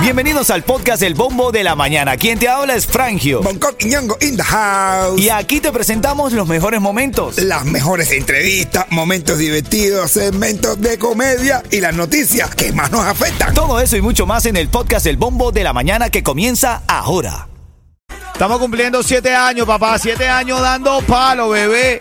Bienvenidos al podcast El Bombo de la Mañana. Quien te habla es Frangio. Bangkok y Ñongo in the house. Y aquí te presentamos los mejores momentos. Las mejores entrevistas, momentos divertidos, segmentos de comedia y las noticias que más nos afectan. Todo eso y mucho más en el podcast El Bombo de la Mañana que comienza ahora. Estamos cumpliendo siete años, papá. Siete años dando palo, bebé.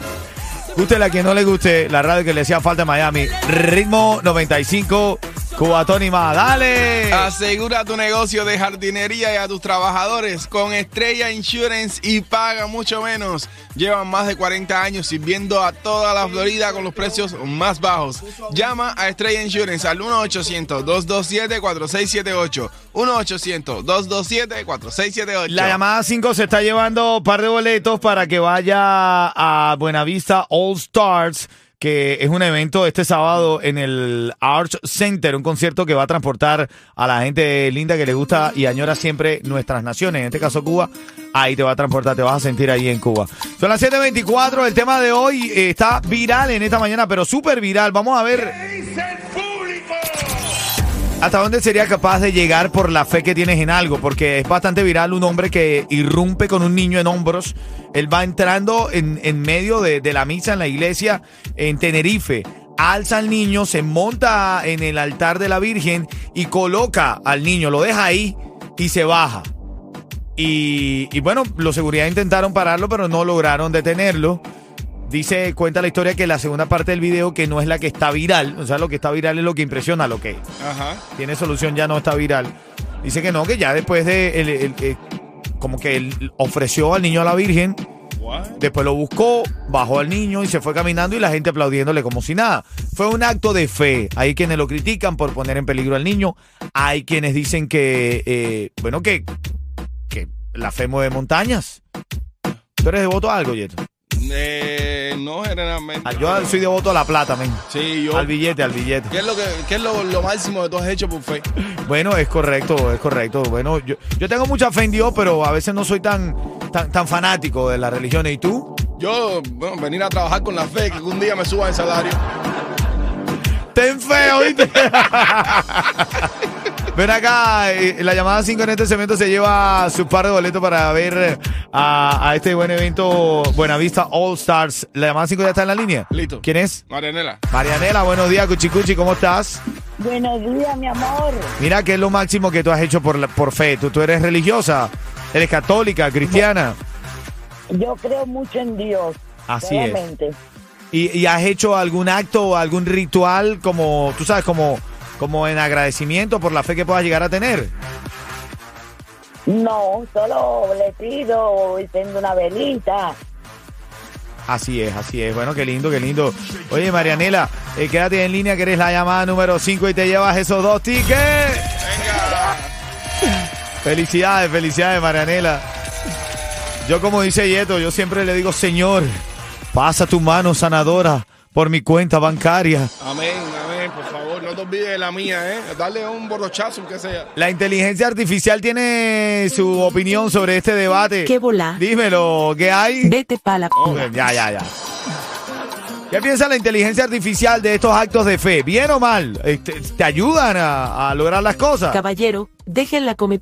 Guste la que no le guste, la radio que le hacía falta en Miami. Ritmo 95, Cubatón y más. ¡Dale! Asegura tu negocio de jardinería y a tus trabajadores con Estrella Insurance y paga mucho menos. Llevan más de 40 años sirviendo a toda la Florida con los precios más bajos. Llama a Estrella Insurance al 1-800-227-4678. 1-800-227-4678. La llamada 5 se está llevando un par de boletos para que vaya a Buenavista All Stars que es un evento este sábado en el Arch Center, un concierto que va a transportar a la gente linda que le gusta y añora siempre nuestras naciones, en este caso Cuba. Ahí te va a transportar, te vas a sentir ahí en Cuba. Son las 7.24, el tema de hoy eh, está viral en esta mañana, pero súper viral. Vamos a ver... ¿Hasta dónde sería capaz de llegar por la fe que tienes en algo? Porque es bastante viral un hombre que irrumpe con un niño en hombros. Él va entrando en, en medio de, de la misa en la iglesia en Tenerife. Alza al niño, se monta en el altar de la Virgen y coloca al niño, lo deja ahí y se baja. Y, y bueno, los seguridad intentaron pararlo, pero no lograron detenerlo. Dice, cuenta la historia que la segunda parte del video, que no es la que está viral, o sea, lo que está viral es lo que impresiona, lo que Ajá. tiene solución ya no está viral. Dice que no, que ya después de, el- el- el- como que él ofreció al niño a la Virgen, después lo buscó, bajó al niño y se fue caminando y la gente aplaudiéndole como si nada. Fue un acto de fe. Hay quienes lo critican por poner en peligro al niño, hay quienes dicen que, eh, bueno, que, que la fe mueve montañas. ¿Tú eres devoto a algo, Yeto? Eh, no, generalmente. Ah, Yo soy devoto a la plata, men. Sí, yo. Al billete, al billete. ¿Qué es, lo, que, qué es lo, lo máximo que tú has hecho por fe? Bueno, es correcto, es correcto. Bueno, yo, yo tengo mucha fe en Dios, pero a veces no soy tan, tan, tan fanático de las religiones. ¿Y tú? Yo, bueno, venir a trabajar con la fe, que un día me suba el salario. Ten fe, ¿oíste? Ven acá, eh, la llamada 5 en este segmento se lleva su par de boletos para ver eh, a, a este buen evento Buenavista All Stars. La llamada 5 ya está en la línea. Listo. ¿Quién es? Marianela. Marianela, buenos días, Cuchicuchi, ¿cómo estás? Buenos días, mi amor. Mira, ¿qué es lo máximo que tú has hecho por, la- por fe? ¿Tú, ¿Tú eres religiosa? ¿Eres católica, cristiana? Yo creo mucho en Dios. Así es. ¿Y, y has hecho algún acto o algún ritual como, tú sabes, como, como en agradecimiento por la fe que puedas llegar a tener? No, solo le pido y tengo una velita. Así es, así es. Bueno, qué lindo, qué lindo. Oye, Marianela, eh, quédate en línea que eres la llamada número 5 y te llevas esos dos tickets. Felicidades, felicidades, Marianela. Yo como dice Yeto, yo siempre le digo, Señor, pasa tu mano sanadora por mi cuenta bancaria. Amén, no te olvides de la mía, ¿eh? Darle un borrochazo, aunque sea. La inteligencia artificial tiene su opinión sobre este debate. ¿Qué volá? Dímelo, ¿qué hay? Vete pa' la... Oh, ya, ya, ya. ¿Qué piensa la inteligencia artificial de estos actos de fe? ¿Bien o mal? Eh, ¿Te, te ayudan a, a lograr las cosas? Caballero, dejen la come...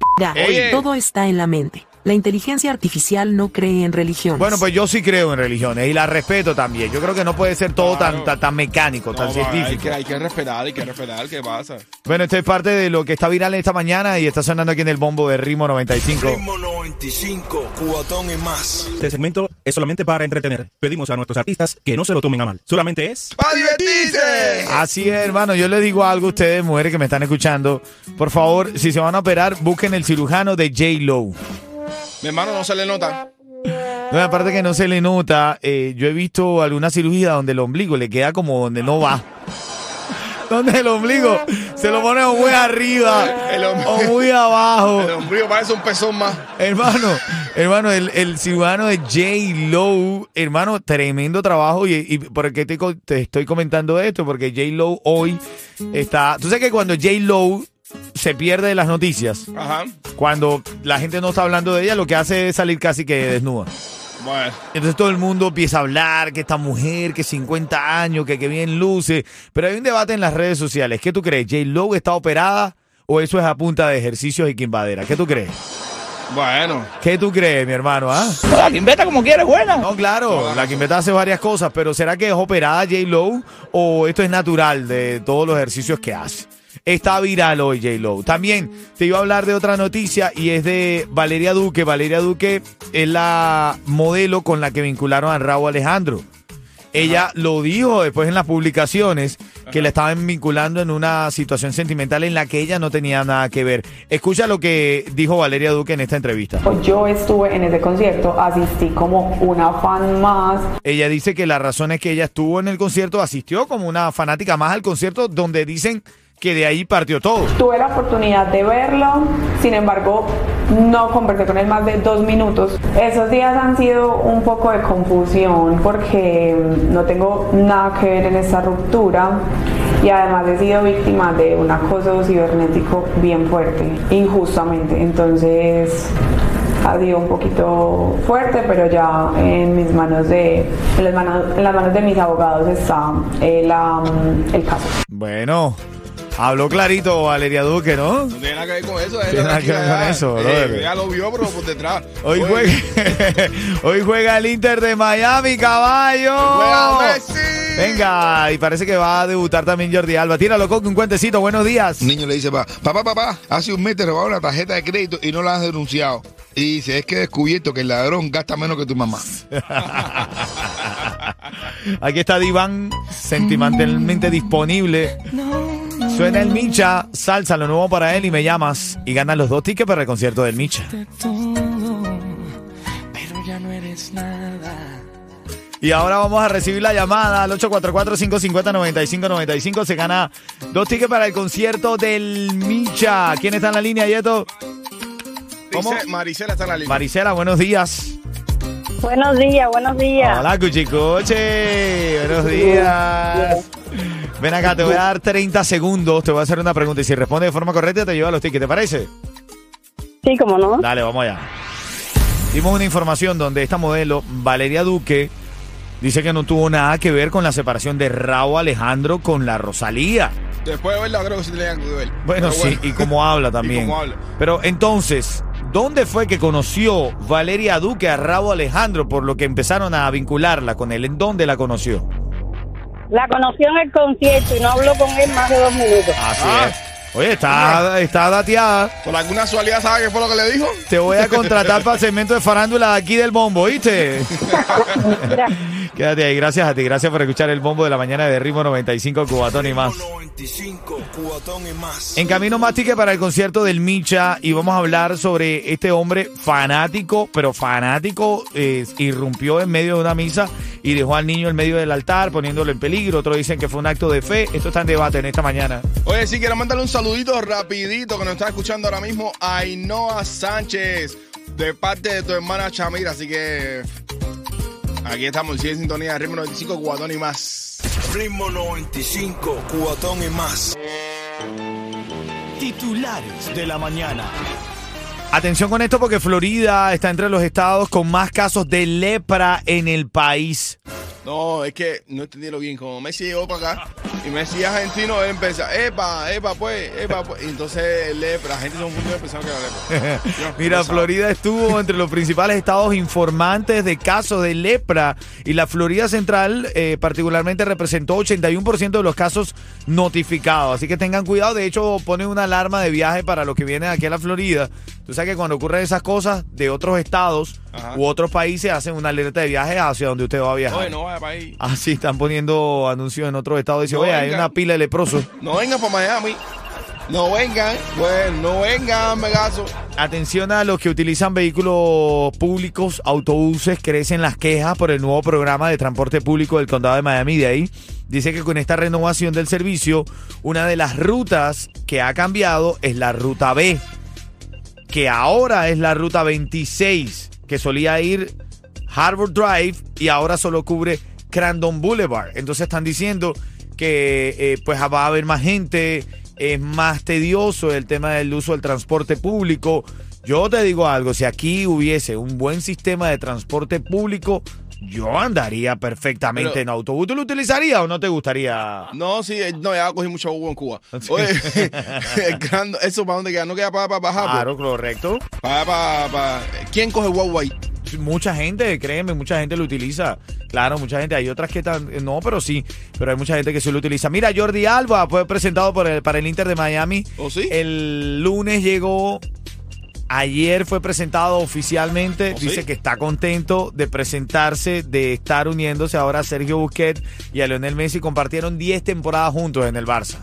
Oye. Todo está en la mente. La inteligencia artificial no cree en religiones. Bueno, pues yo sí creo en religiones y las respeto también. Yo creo que no puede ser todo tan, Claro. tan, tan mecánico, tan hay, científico. que, hay que respetar, hay que respetar. ¿Qué pasa? Bueno, esto es parte de lo que está viral esta mañana y está sonando aquí en el bombo de Ritmo 95. Ritmo 95, cubatón y más. Este segmento es solamente para entretener. Pedimos a nuestros artistas que no se lo tomen a mal. Solamente es... ¡Para divertirse! Así es, hermano. Yo les digo algo a ustedes, mujeres que me están escuchando. Por favor, si se van a operar, busquen el cirujano de J. Mi hermano no se le nota. No, aparte que no se le nota, eh, yo he visto alguna cirugía donde el ombligo le queda como donde no va. Donde el ombligo se lo pone o muy arriba El o muy abajo. El ombligo parece un pezón más. Hermano, hermano, el, el cirujano de J. Lowe, hermano, tremendo trabajo. ¿Y, y por qué te, te estoy comentando esto? Porque J. Lowe hoy está. Tú sabes que cuando J. Lowe se pierde de las noticias, Ajá. cuando la gente no está hablando de ella, lo que hace es salir casi que desnuda. Bueno. Entonces todo el mundo empieza a hablar que esta mujer, que 50 años, que, que bien luce. Pero hay un debate en las redes sociales. ¿Qué tú crees? ¿J. Lowe está operada o eso es a punta de ejercicios y quimbadera? ¿Qué tú crees? Bueno, ¿Qué tú crees, mi hermano? ah? La quimbeta como quiere, buena. No, claro, la Quimbeta hace varias cosas, pero ¿será que es operada J. Lo o esto es natural de todos los ejercicios que hace? Está viral hoy J. Lo. También te iba a hablar de otra noticia y es de Valeria Duque. Valeria Duque es la modelo con la que vincularon a Raúl Alejandro. Ella lo dijo después en las publicaciones que la estaban vinculando en una situación sentimental en la que ella no tenía nada que ver. Escucha lo que dijo Valeria Duque en esta entrevista. Yo estuve en ese concierto, asistí como una fan más. Ella dice que la razón es que ella estuvo en el concierto, asistió como una fanática más al concierto, donde dicen que de ahí partió todo. Tuve la oportunidad de verlo, sin embargo, no conversé con él más de dos minutos. Esos días han sido un poco de confusión porque no tengo nada que ver en esta ruptura y además he sido víctima de un acoso cibernético bien fuerte, injustamente. Entonces ha sido un poquito fuerte, pero ya en mis manos de, en las manos, en las manos de mis abogados está eh, la- el caso. Bueno, habló clarito Valeria Duque, ¿no? no tiene nada que ver con eso. Tiene nada que ver con eso, brother. Ya lo vio, pero por detrás. Hoy juega, hoy juega el Inter de Miami, caballo. Juega Messi. Venga, y parece que va a debutar también Jordi Alba. Tíralo con un cuentecito, buenos días. Un niño le dice, papá, papá, papá, hace un mes te robaron la tarjeta de crédito y no la has denunciado. Y dice, es que he descubierto que el ladrón gasta menos que tu mamá. Aquí está Diván, sentimentalmente disponible. Suena el Micha, salsa, lo nuevo para él y me llamas. Y ganan los dos tickets para el concierto del Micha. Y ahora vamos a recibir la llamada al 844-550-9595. Se gana dos tickets para el concierto del Micha. ¿Quién está en la línea, Yeto? ¿Cómo? Maricela está en la línea. Maricela, buenos días. Buenos días, buenos días. Hola, Cuchicoche. Buenos días. Ven acá, te voy a dar 30 segundos. Te voy a hacer una pregunta y si responde de forma correcta te lleva los tickets. ¿Te parece? Sí, como no. Dale, vamos allá. Dimos una información donde esta modelo, Valeria Duque, dice que no tuvo nada que ver con la separación de Raúl Alejandro con la Rosalía. Después de verla, creo que sí tenía que ver. Bueno, Pero sí, y cómo habla también. cómo habla. Pero entonces, ¿dónde fue que conoció Valeria Duque a Raúl Alejandro por lo que empezaron a vincularla con él? ¿En dónde la conoció? La conoció en el concierto y no habló con él más de dos minutos. Así Ah. es. Oye, está, está dateada. ¿Por alguna casualidad sabe qué fue lo que le dijo? Te voy a contratar para el segmento de farándula aquí del bombo, ¿viste? Mira, Quédate ahí, gracias a ti, gracias por escuchar el bombo de la mañana de Ritmo 95 Cubatón y más. 95, cubatón y más. En camino más ticket para el concierto del Micha y vamos a hablar sobre este hombre fanático, pero fanático, eh, irrumpió en medio de una misa y dejó al niño en medio del altar poniéndolo en peligro. Otros dicen que fue un acto de fe. Esto está en debate en esta mañana. Oye, sí, quiero mandarle un saludito rapidito que nos está escuchando ahora mismo a Ainhoa Sánchez de parte de tu hermana Chamira. Así que aquí estamos, sigue en sintonía de Ritmo 95, Cubatón y más. Ritmo 95, cubatón y más. Titulares de la mañana. Atención con esto porque Florida está entre los estados con más casos de lepra en el país. No, es que no entendieron bien. Como Messi llegó para acá y Messi es argentino, él empieza, epa, epa, pues, epa, pues. Y entonces lepra, la gente se confundió pensando que era lepra. Yo, Mira, no. Florida estuvo entre los principales estados informantes de casos de lepra y la Florida Central eh, particularmente representó 81% de los casos notificados. Así que tengan cuidado. De hecho, pone una alarma de viaje para los que vienen aquí a la Florida. Tú sabes que cuando ocurren esas cosas de otros estados Ajá. u otros países hacen una alerta de viaje hacia donde usted va a viajar. Oye, no ahí. Así están poniendo anuncios en otros estados. Dice, No oye, hay una pila de leprosos. No vengan para Miami. No vengan, bueno, no vengan, Megazo. Atención a los que utilizan vehículos públicos, autobuses, crecen las quejas por el nuevo programa de transporte público del condado de Miami. De ahí dice que con esta renovación del servicio, una de las rutas que ha cambiado es la ruta B, que ahora es la ruta 26, que solía ir Harvard Drive y ahora solo cubre Crandon Boulevard. Entonces están diciendo que eh, pues va a haber más gente, es más tedioso el tema del uso del transporte público. Yo te digo algo, si aquí hubiese un buen sistema de transporte público, Yo andaría perfectamente Pero- en autobús. ¿Tú lo utilizarías o no te gustaría? No, sí, eh, no, ya cogí mucho Hugo en Cuba. Oye, eso para dónde queda, no queda para, para bajar. Claro, correcto. Para, para, para- ¿Quién coge guagua ahí? Mucha gente, créeme, mucha gente lo utiliza. Claro, mucha gente. Hay otras que tan, no, pero sí. Pero hay mucha gente que sí lo utiliza. Mira, Jordi Alba fue presentado por el, para el Inter de Miami. ¿Oh, sí? El lunes llegó. Ayer fue presentado oficialmente. ¿Oh, sí? Dice que está contento de presentarse, de estar uniéndose ahora a Sergio Busquets y a Lionel Messi. Compartieron 10 temporadas juntos en el Barça.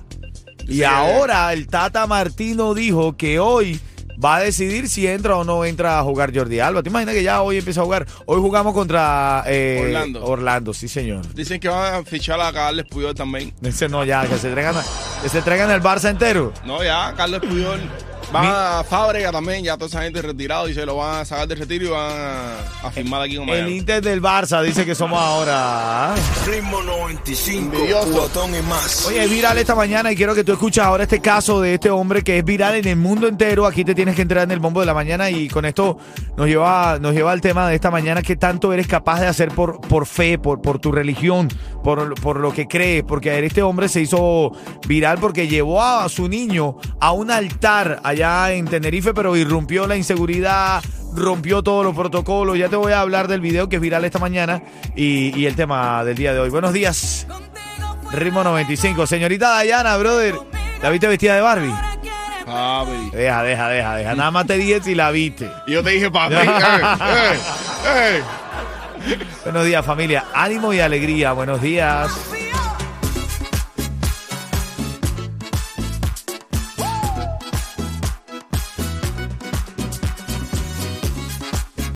Y Sí. ahora el Tata Martino dijo que hoy va a decidir si entra o no entra a jugar Jordi Alba. ¿Te imaginas que ya hoy empieza a jugar? Hoy jugamos contra eh, Orlando. Orlando, sí señor. Dicen que van a fichar a Carles Puyol también. Ese no, ya, que se traigan, que se traigan el Barça entero. No, ya, Carles Puyol. Van Mi- a Fábrega también, ya toda esa gente retirado y se lo van a sacar de retiro y van a, a firmar aquí con El Miami. Inter del Barça dice que somos ahora. ¿ah? Ritmo 95, Envidioso. cuatón y más. Oye, es viral esta mañana y quiero que tú escuches ahora este caso de este hombre que es viral en el mundo entero. Aquí te tienes que entrar en el bombo de la mañana y con esto nos lleva, nos lleva al tema de esta mañana. ¿Qué tanto eres capaz de hacer por, por fe, por, por tu religión, por, por lo que crees? Porque este hombre se hizo viral porque llevó a su niño a un altar allá en Tenerife, pero irrumpió la inseguridad, rompió todos los protocolos. Ya te voy a hablar del video que es viral esta mañana y, y el tema del día de hoy. Buenos días. Ritmo 95. Señorita Dayana, brother. ¿La viste vestida de Barbie? Papi. Deja, deja, deja, deja. Nada más te dije si la viste. Yo te dije, papi. eh, eh, eh. Buenos días, familia. Ánimo y alegría. Buenos días.